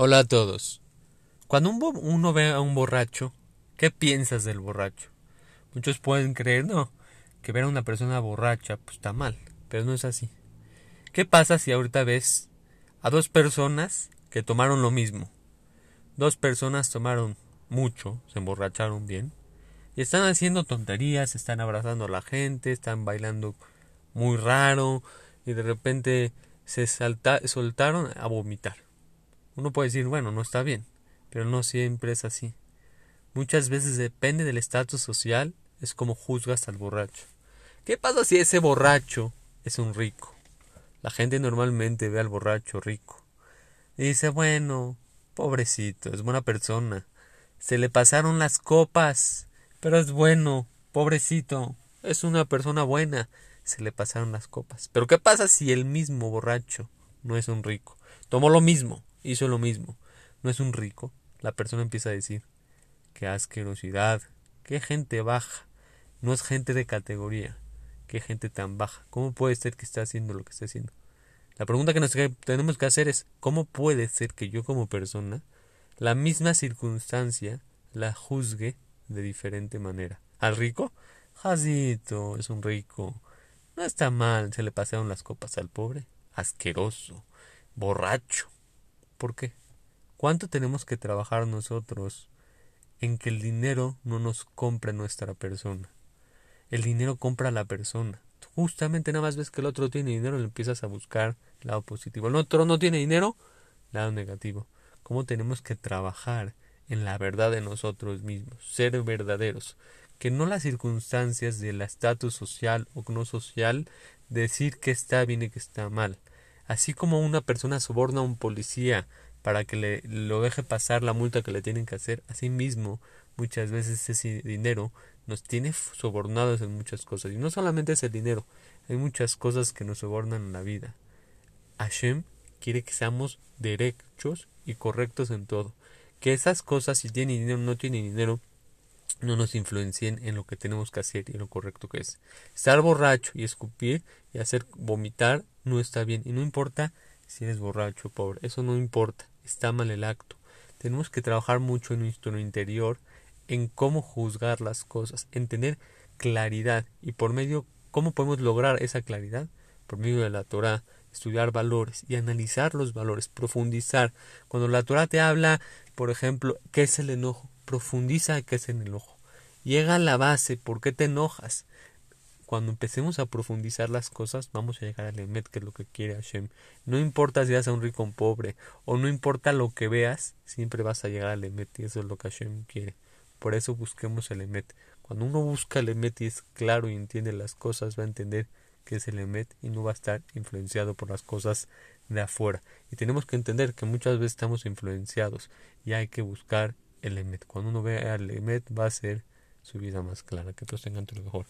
Hola a todos. Cuando uno ve a un borracho, ¿qué piensas del borracho? Muchos pueden creer, no, que ver a una persona borracha pues está mal, pero no es así. ¿Qué pasa si ahorita ves a dos personas que tomaron lo mismo? Dos personas tomaron mucho, se emborracharon bien, y están haciendo tonterías, están abrazando a la gente, están bailando muy raro, y de repente se soltaron a vomitar uno puede decir, bueno, no está bien, pero no siempre es así. Muchas veces depende del estatus social, es como juzgas al borracho. ¿Qué pasa si ese borracho es un rico? La gente normalmente ve al borracho rico y dice, bueno, pobrecito, es buena persona. Se le pasaron las copas, pero es bueno, pobrecito, es una persona buena. Se le pasaron las copas. Pero ¿qué pasa si el mismo borracho no es un rico? Tomó lo mismo, hizo lo mismo. No es un rico. La persona empieza a decir, qué asquerosidad, qué gente baja. No es gente de categoría. Qué gente tan baja. ¿Cómo puede ser que esté haciendo lo que está haciendo? La pregunta que nos tenemos que hacer es, ¿cómo puede ser que yo como persona, la misma circunstancia, la juzgue de diferente manera? ¿Al rico? Jazito, es un rico. No está mal, se le pasaron las copas al pobre. Asqueroso, borracho. ¿Por qué? ¿Cuánto tenemos que trabajar nosotros en que el dinero no nos compre nuestra persona? El dinero compra a la persona. Justamente nada más ves que el otro tiene dinero, le empiezas a buscar el lado positivo. El otro no tiene dinero, lado negativo. ¿Cómo tenemos que trabajar en la verdad de nosotros mismos? Ser verdaderos. Que no las circunstancias del estatus social o no social decir que está bien y que está mal. Así como una persona soborna a un policía para que le lo deje pasar la multa que le tienen que hacer, así mismo muchas veces ese dinero nos tiene sobornados en muchas cosas. Y no solamente es el dinero, hay muchas cosas que nos sobornan en la vida. Hashem quiere que seamos derechos y correctos en todo. Que esas cosas, si tienen dinero o no tienen dinero, no nos influencien en lo que tenemos que hacer y en lo correcto que es. Estar borracho y escupir y hacer vomitar no está bien. Y no importa si eres borracho o pobre, eso no importa. Está mal el acto. Tenemos que trabajar mucho en nuestro interior, en cómo juzgar las cosas, en tener claridad. Y por medio, ¿cómo podemos lograr esa claridad? Por medio de la Torah, estudiar valores y analizar los valores, profundizar. Cuando la Torah te habla, por ejemplo, ¿qué es el enojo? profundiza qué es el ojo. Llega a la base, ¿por qué te enojas? Cuando empecemos a profundizar las cosas, vamos a llegar al Emet, que es lo que quiere Hashem. No importa si eres un rico o un pobre, o no importa lo que veas, siempre vas a llegar al Emet, y eso es lo que Hashem quiere. Por eso busquemos el Emet. Cuando uno busca el Emet y es claro y entiende las cosas, va a entender que es el Emet y no va a estar influenciado por las cosas de afuera. Y tenemos que entender que muchas veces estamos influenciados y hay que buscar el Emet. Cuando uno ve al Emet va a ser su vida más clara. Que todos tengan todo lo mejor.